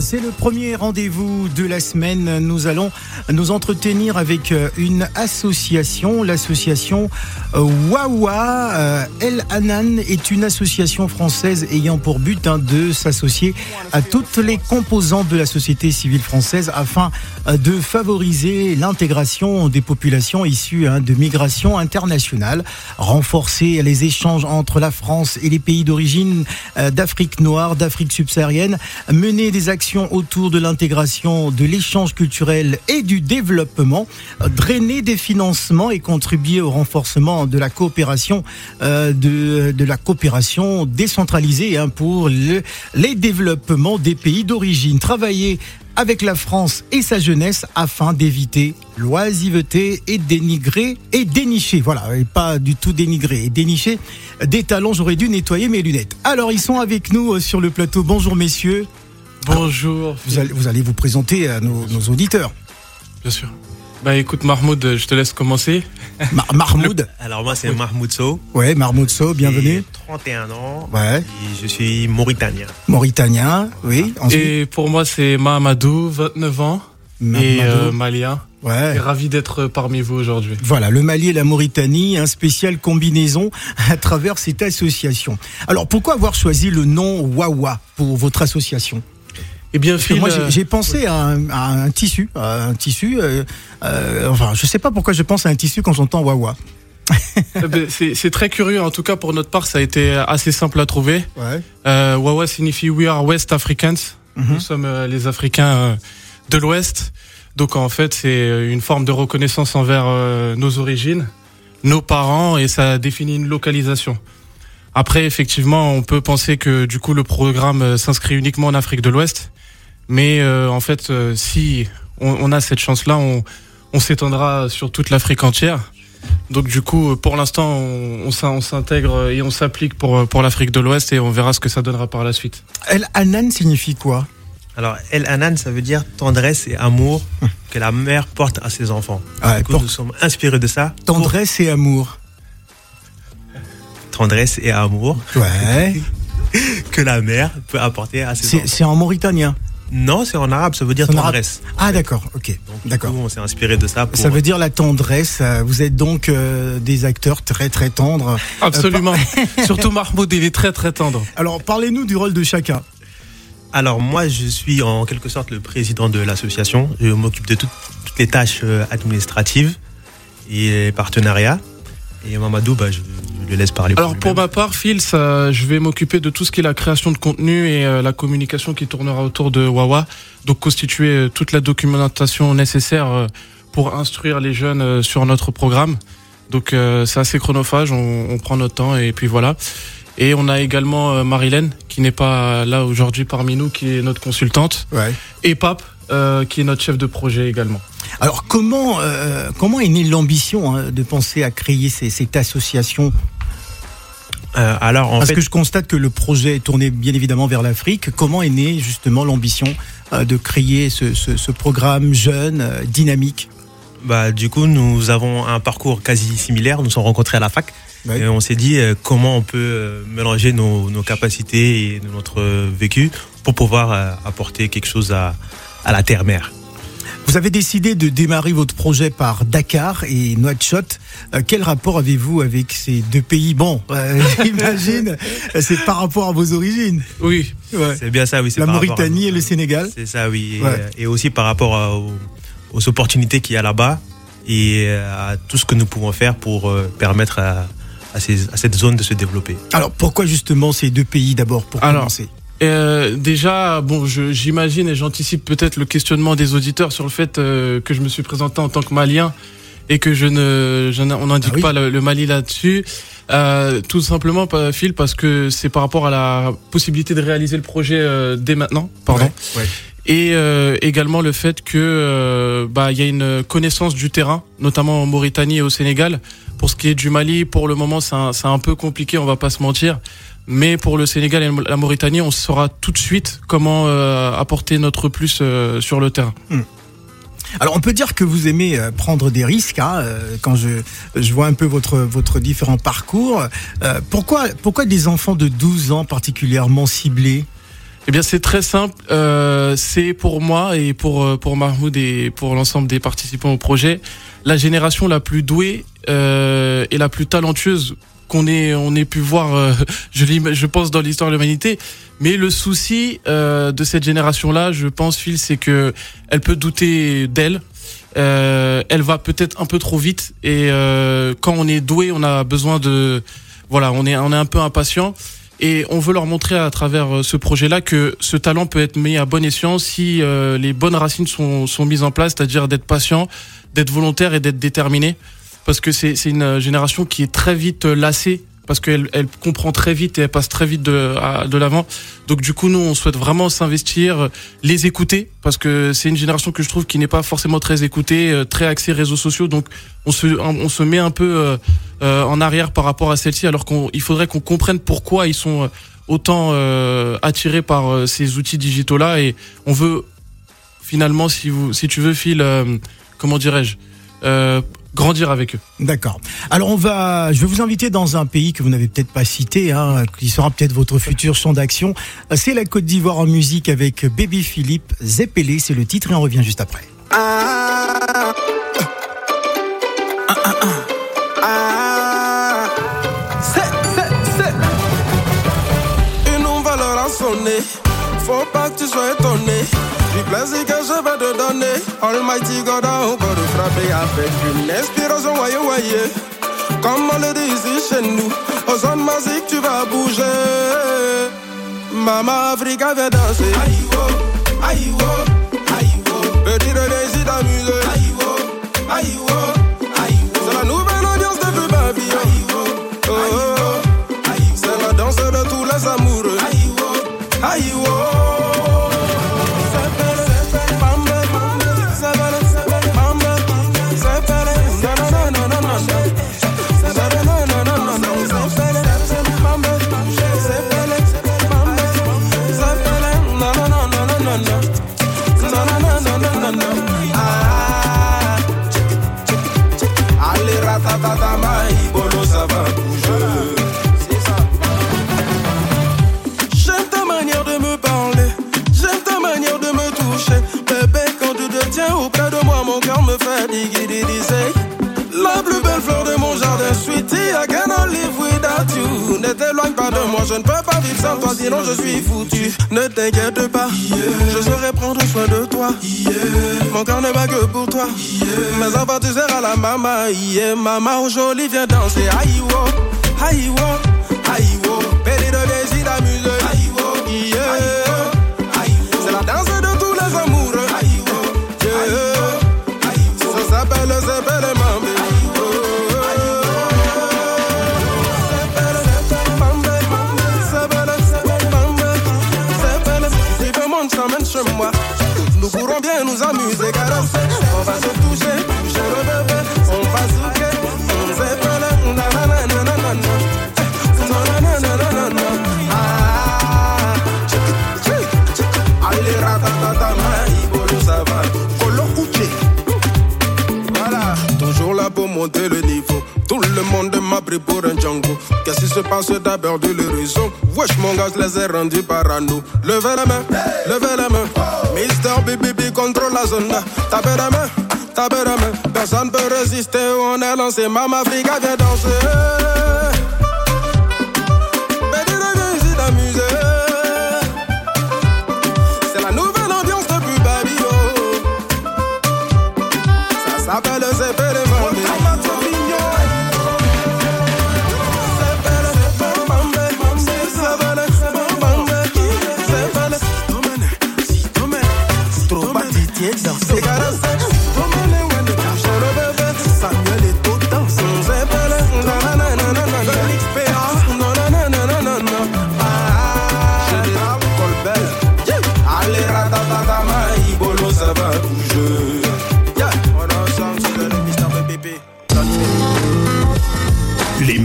C'est le premier rendez-vous de la semaine. Nous allons nous entretenir avec euh, une association, l'association euh, Wawa. Euh, El Hanan est une association française ayant pour but hein, de s'associer à toutes les composantes de la société civile française afin de favoriser l'intégration des populations issues hein, de migration internationale, renforcer les échanges entre la France et les pays d'origine d'Afrique noire, d'Afrique subsaharienne, mener des actions autour de l'intégration, de l'échange culturel et du développement, euh, drainer des financements et contribuer au renforcement de la coopération, euh, de, la coopération décentralisée hein, pour le, les développements des pays d'origine. Travailler avec la France et sa jeunesse afin d'éviter l'oisiveté et dénigrer et dénicher, voilà, et pas du tout dénigrer et dénicher des talents. J'aurais dû nettoyer mes lunettes. Alors ils sont avec nous euh, sur le plateau. Bonjour messieurs. Bonjour. Vous allez vous, allez vous présenter à nos, nos auditeurs. Bien sûr. Bah écoute Mahmoud, je te laisse commencer. Mar- Mahmoud. Alors moi c'est Mahmoud Sow. Ouais, Mahmoud Sow, bienvenue. J'ai 31 ans. Ouais. Et je suis mauritanien. Mauritanien, oui. Ensuite, Et pour moi c'est Mahamadou, 29 ans, Mamadou. et euh, malien. ouais. Et ravi d'être parmi vous aujourd'hui. Voilà, le Mali et la Mauritanie, un spécial combinaison à travers cette association. Alors pourquoi avoir choisi le nom Wawa pour votre association? Eh bien Phil, moi euh, j'ai- pensé à un, à un tissu, à un tissu. euh, euh, enfin, je sais pas pourquoi je pense à un tissu quand j'entends Wawa. eh ben, c'est très curieux. En tout cas pour notre part, ça a été assez simple à trouver. Ouais. Euh, Wawa signifie We are West Africans. Mhm. Nous sommes les Africains de l'Ouest. Donc en fait, c'est une forme de reconnaissance envers nos origines, nos parents, et ça définit une localisation. Après, effectivement, on peut penser que du coup le programme s'inscrit uniquement en Afrique de l'Ouest, mais euh, en fait, euh, si on, on a cette chance-là, on, on s'étendra sur toute l'Afrique entière. Donc du coup, pour l'instant, on, on s'in- on s'intègre et on s'applique pour pour l'Afrique de l'Ouest et on verra ce que ça donnera par la suite. El Hanan signifie quoi? Alors El Hanan ça veut dire tendresse et amour que la mère porte à ses enfants. Ouais, Du coup, pour- nous sommes inspirés de ça. Tendresse et amour. Tendresse et amour Ouais. que la mère peut apporter à ses enfants. c'est en mauritanien. Non, c'est en arabe, ça veut dire en tendresse. Ah d'accord, ok. D'accord. on s'est inspiré de ça pour Ça veut dire la tendresse. euh, Vous êtes donc euh, des acteurs très très tendres. Absolument. Surtout Mahmoud, il est très très tendre. Alors parlez-nous du rôle de chacun. Alors moi, je suis en quelque sorte le président de l'association. Je m'occupe de toutes, toutes les tâches euh, administratives et partenariats. Et Mamadou, bah, je le laisse parler. Alors pour ma part, Phil, ça, je vais m'occuper de tout ce qui est la création de contenu et euh, la communication qui tournera autour de Wawa. Donc constituer euh, toute la documentation nécessaire euh, pour instruire les jeunes sur notre programme. Donc euh, c'est assez chronophage, on, on prend notre temps et puis voilà. Et on a également euh, Marilène qui n'est pas là aujourd'hui parmi nous, qui est notre consultante, Ouais. et Pape euh, qui est notre chef de projet également. Alors comment euh, comment est née l'ambition hein, de penser à créer ces- cette association Euh, alors en Parce fait, que je constate que le projet est tourné bien évidemment vers l'Afrique. Comment est née justement l'ambition euh, de créer ce, ce- ce programme jeune, euh, dynamique? Bah, du coup, nous avons un parcours quasi similaire. Nous nous sommes rencontrés à la fac. Et on s'est dit euh, comment on peut euh, mélanger nos, nos capacités et notre euh, vécu pour pouvoir apporter quelque chose à, à la terre-mère. Vous avez décidé de démarrer votre projet par Dakar et Nouakchott. Euh, quel rapport avez-vous avec ces deux pays? Bon, euh, j'imagine, c'est par rapport à vos origines. Oui, Ouais. C'est bien ça, oui. c'est La par rapport à Mauritanie et le Sénégal. C'est ça, oui. Et, Ouais. euh, Et, aussi par rapport à- aux, aux opportunités qu'il y a là-bas et à tout ce que nous pouvons faire pour euh, permettre à, à ces- à cette zone de se développer. Alors pourquoi justement ces deux pays d'abord pour Alors, commencer? Euh, déjà, bon, j'imagine et j'anticipe peut-être le questionnement des auditeurs sur le fait euh, que je me suis présenté en tant que Malien et que je ne, je on n'indique Ah oui. pas le, le Mali là-dessus. Euh, tout simplement, Phil, parce que c'est par rapport à la possibilité de réaliser le projet euh, dès maintenant. Pardon. Ouais, ouais. Et euh, également le fait que euh, bah il y a une connaissance du terrain, notamment en Mauritanie et au Sénégal. Pour ce qui est du Mali, pour le moment, c'est un, un peu compliqué, on va pas se mentir. Mais pour le Sénégal et la Mauritanie, on saura tout de suite comment euh, apporter notre plus euh, sur le terrain. Alors on peut dire que vous aimez euh, prendre des risques hein, quand je, je vois un peu votre, votre différent parcours. Euh, pourquoi, pourquoi des enfants de 12 ans particulièrement ciblés? Eh bien, c'est très simple. Euh, c'est pour moi et pour pour Mahmoud et pour l'ensemble des participants au projet, la génération la plus douée euh, et la plus talentueuse qu'on ait on ait pu voir. euh, je pense dans l'histoire de l'humanité. Mais le souci euh, de cette génération-là, je pense, Phil, c'est que elle peut douter d'elle. Euh, elle va peut-être un peu trop vite et euh, quand on est doué, on a besoin de voilà, on est on est un peu impatient et on veut leur montrer à travers euh, ce projet-là que ce talent peut être mis à bon escient si les bonnes racines sont sont mises en place, c'est-à-dire d'être patient, d'être volontaire et d'être déterminé parce que c'est une génération qui est très vite euh, lassée parce qu'elle elle comprend très vite et elle passe très vite de de l'avant. Donc du coup nous on souhaite vraiment s'investir, euh, les écouter parce que c'est une génération que je trouve qui n'est pas forcément très écoutée, euh, très axée réseaux sociaux. Donc on se on se met un peu euh, euh, en arrière par rapport à celle-ci alors qu'il faudrait qu'on comprenne pourquoi ils sont euh, autant euh, attirés par euh, ces outils digitaux là et on veut finalement si vous si tu veux Phil euh, comment dirais-je euh, grandir avec eux. D'accord. Alors on va, je vais vous inviter dans un pays que vous n'avez peut-être pas cité, hein, qui sera peut-être votre futur champ d'action. C'est la Côte d'Ivoire en musique avec Baby Philippe Zepelé, c'est le titre et on revient juste après. Une nouvelle heure a sonné. Faut pas que tu sois étonné. Du plaisir que je vais te donner. Almighty God a encore frappé avec une inspiration voyez, voyez. Comme on le dit ici chez nous. Aux zones magiques, tu vas bouger. Maman Africa vient danser. Aïe, oh, aïe, oh, aïe, oh. Petit René, si t'amuser. Aïe, oh, aïe, oh, Allez, ratatata, maïbolo, ça va bouger. Ne t'éloigne pas de moi, je ne peux pas vivre sans toi, sinon je suis foutu. Ne t'inquiète pas, je saurai prendre soin de toi. Mon cœur ne bat que pour toi. Mais avant, tu seras la maman, yeah. Maman, aujourd'hui, viens danser. Aïe, oh, aïe, oh, nous pourrons bien nous amuser, caresser. On va se toucher, toucher le bébé. On va souquer, on. Ah, Uche. Voilà, toujours monter le niveau. Tout le monde m'a pris pour un Django. Qu'est-ce qui se passe d'abord de l'horizon? Wesh, mon gars, les ai rendus parano. Levez la main, levez la main. Mister BBB contrôle la zone. Tapez la main, tapez la main. Personne peut résister, on est lancé. Mama Africa vient danser.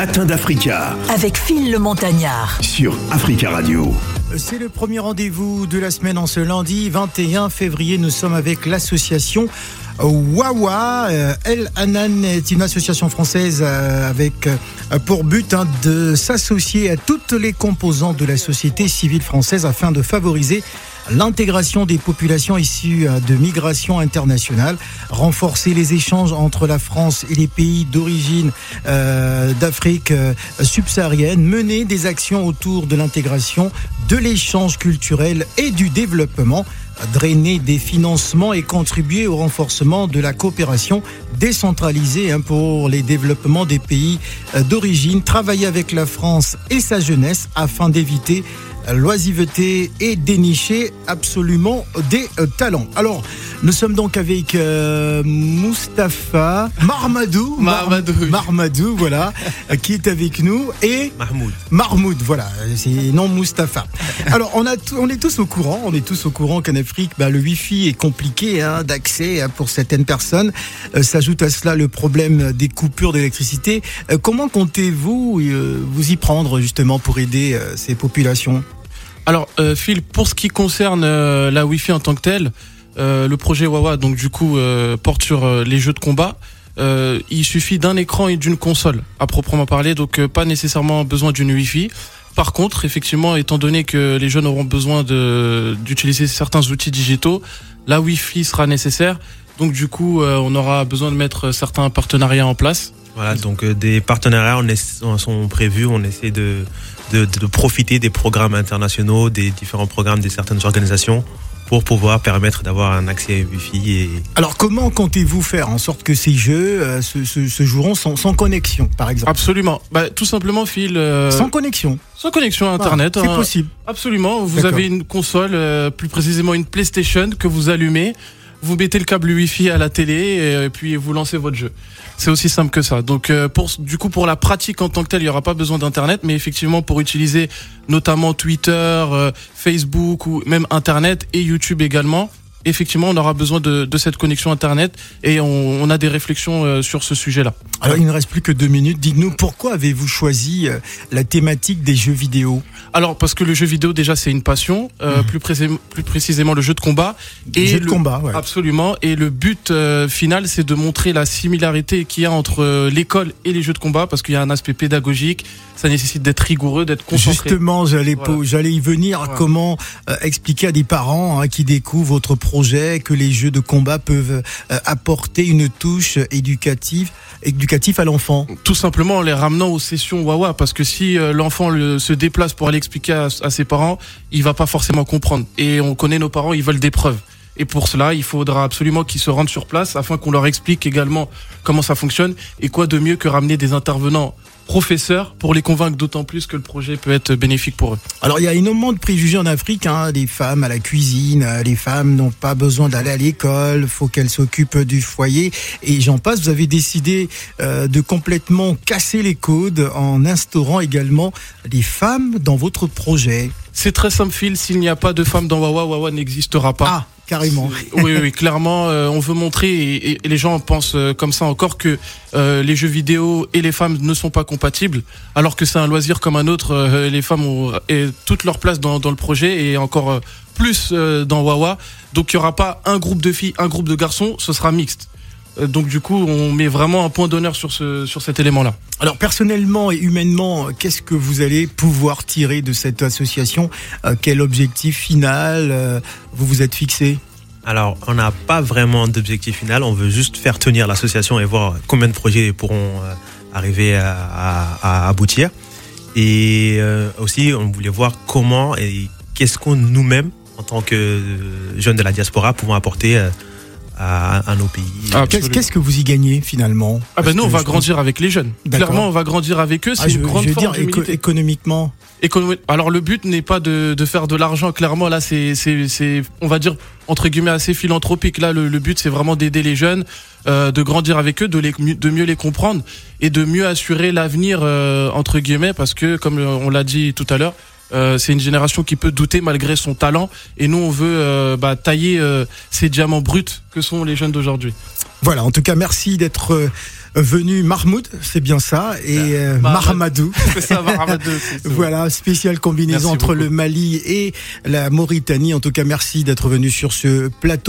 Les matins d'Africa Avec Phil le Montagnard. sur Africa Radio. C'est le premier rendez-vous de la semaine en ce lundi 21 février. Nous sommes avec l'association Wawa. Euh, El Hanan est une association française euh, avec euh, pour but hein, de s'associer à toutes les composantes de la société civile française afin de favoriser l'intégration des populations issues euh, de migration internationale, renforcer les échanges entre la France et les pays d'origine euh, d'Afrique euh, subsaharienne, mener des actions autour de l'intégration, de l'échange culturel et du développement drainer des financements et contribuer au renforcement de la coopération décentralisée hein, pour les développements des pays d'origine, travailler avec la France et sa jeunesse afin d'éviter l'oisiveté et dénicher absolument des euh, talents. Alors, nous sommes donc avec euh, Mustapha Marmadou, Mar- Marmadou. Marmadou, voilà, euh, qui est avec nous et Mahmoud. Mahmoud, voilà, c'est non Mustapha. Alors, on, a on est tous au courant, on est tous au courant qu'en Afrique, bah, le Wi-Fi est compliqué hein, d'accès hein, pour certaines personnes. Euh, S'ajoute à cela le problème des coupures d'électricité. Euh, comment comptez-vous euh, vous y prendre justement pour aider ces populations? Alors, euh, Phil, pour ce qui concerne euh, la Wi-Fi en tant que telle, euh, le projet Wawa, donc du coup, euh, porte sur euh, les jeux de combat. Euh, il suffit d'un écran et d'une console, à proprement parler, donc pas nécessairement besoin d'une Wi-Fi. Par contre, effectivement, étant donné que les jeunes auront besoin d'utiliser certains outils digitaux, la Wi-Fi sera nécessaire. Donc du coup, on aura besoin de mettre certains partenariats en place. Voilà, donc des partenariats sont prévus, on essaie de, de, de profiter des programmes internationaux, des différents programmes des certaines organisations pour pouvoir permettre d'avoir un accès Wi-Fi et Alors, comment comptez-vous faire en sorte que ces jeux euh, se, se- se joueront sans, sans connexion, par exemple? Absolument. Bah, tout simplement, Phil, euh, Sans connexion. sans connexion à Voilà, Internet. c'est hein. possible. Absolument. Vous avez une console, euh, plus précisément une PlayStation que vous allumez. Vous mettez le câble Wi-Fi à la télé et, euh, puis vous lancez votre jeu. C'est aussi simple que ça. Donc euh, pour du coup pour la pratique en tant que telle, il y aura pas besoin d'internet, mais effectivement pour utiliser notamment Twitter, euh, Facebook ou même internet et YouTube également. Effectivement, on aura besoin de, de cette connexion internet et on, on a des réflexions euh, sur ce sujet-là. Alors, il ne reste plus que deux minutes. Dites-nous, pourquoi avez-vous choisi euh, la thématique des jeux vidéo? Alors parce que le jeu vidéo déjà c'est une passion, euh, plus, précis- plus précisément le jeu de combat et Jeux de le- combat, ouais. Absolument. Et le but euh, final, c'est de montrer la similarité qu'il y a entre euh, l'école et les jeux de combat, parce qu'il y a un aspect pédagogique. Ça nécessite d'être rigoureux, d'être concentré. Justement, j'allais Voilà. j'allais y venir. Voilà. Comment euh, expliquer à des parents hein, qui découvrent votre projet que les jeux de combat peuvent euh, apporter une touche éducative, éducative à l'enfant Tout simplement en les ramenant aux sessions Wawa, parce que si euh, l'enfant le- se déplace pour aller expliquer à, à ses parents, il va pas forcément comprendre. Et on connaît nos parents, ils veulent des preuves. Et pour cela, il faudra absolument qu'ils se rendent sur place afin qu'on leur explique également comment ça fonctionne et quoi de mieux que ramener des intervenants professeurs pour les convaincre d'autant plus que le projet peut être bénéfique pour eux. Alors, il y a énormément de préjugés en Afrique. Hein, des femmes à la cuisine, euh, les femmes n'ont pas besoin d'aller à l'école, faut qu'elles s'occupent du foyer. Et j'en passe, vous avez décidé euh, de complètement casser les codes en instaurant également les femmes dans votre projet. C'est très simple, Phil. S'il n'y a pas de femmes dans Wawa, Wawa n'existera pas. Ah, oui, oui, clairement, euh, on veut montrer, et, les gens pensent euh, comme ça encore, que euh, les jeux vidéo et les femmes ne sont pas compatibles, alors que c'est un loisir comme un autre. euh, les femmes ont toute leur place dans, dans le projet et encore plus dans Wawa. Donc il n'y aura pas un groupe de filles, un groupe de garçons, ce sera mixte. Euh, Donc du coup, on met vraiment un point d'honneur sur, ce, sur cet élément-là. Alors personnellement et humainement, qu'est-ce que vous allez pouvoir tirer de cette association? Euh, Quel objectif final euh, vous vous êtes fixé? Alors, on n'a pas vraiment d'objectif final. On veut juste faire tenir l'association et voir combien de projets pourront euh, arriver à, à- à aboutir. Et euh, aussi, on voulait voir comment et qu'est-ce qu'on nous-mêmes, en tant que euh, jeunes de la diaspora, pouvons apporter euh, à, à nos pays. Ah, Qu'est-ce que vous y gagnez finalement? Ah ben Parce nous, on va pense- grandir avec les jeunes. Clairement, on va grandir avec eux. C'est Ah, une grande je forme dire éco- économiquement. Alors le but n'est pas de, de faire de l'argent, clairement là c'est c'est c'est on va dire entre guillemets assez philanthropique. Là le, le but c'est vraiment d'aider les jeunes, euh, de grandir avec eux, de les de mieux les comprendre et de mieux assurer l'avenir euh, entre guillemets parce que comme on l'a dit tout à l'heure, Euh, c'est une génération qui peut douter malgré son talent. Et nous, on veut euh, bah, tailler euh, ces diamants bruts que sont les jeunes d'aujourd'hui. Voilà, en tout cas, merci d'être euh, venu Mahmoud, c'est bien ça, et euh. C'est ça. Voilà, spéciale combinaison Merci entre beaucoup. le Mali et la Mauritanie. En tout cas, merci d'être venu sur ce plateau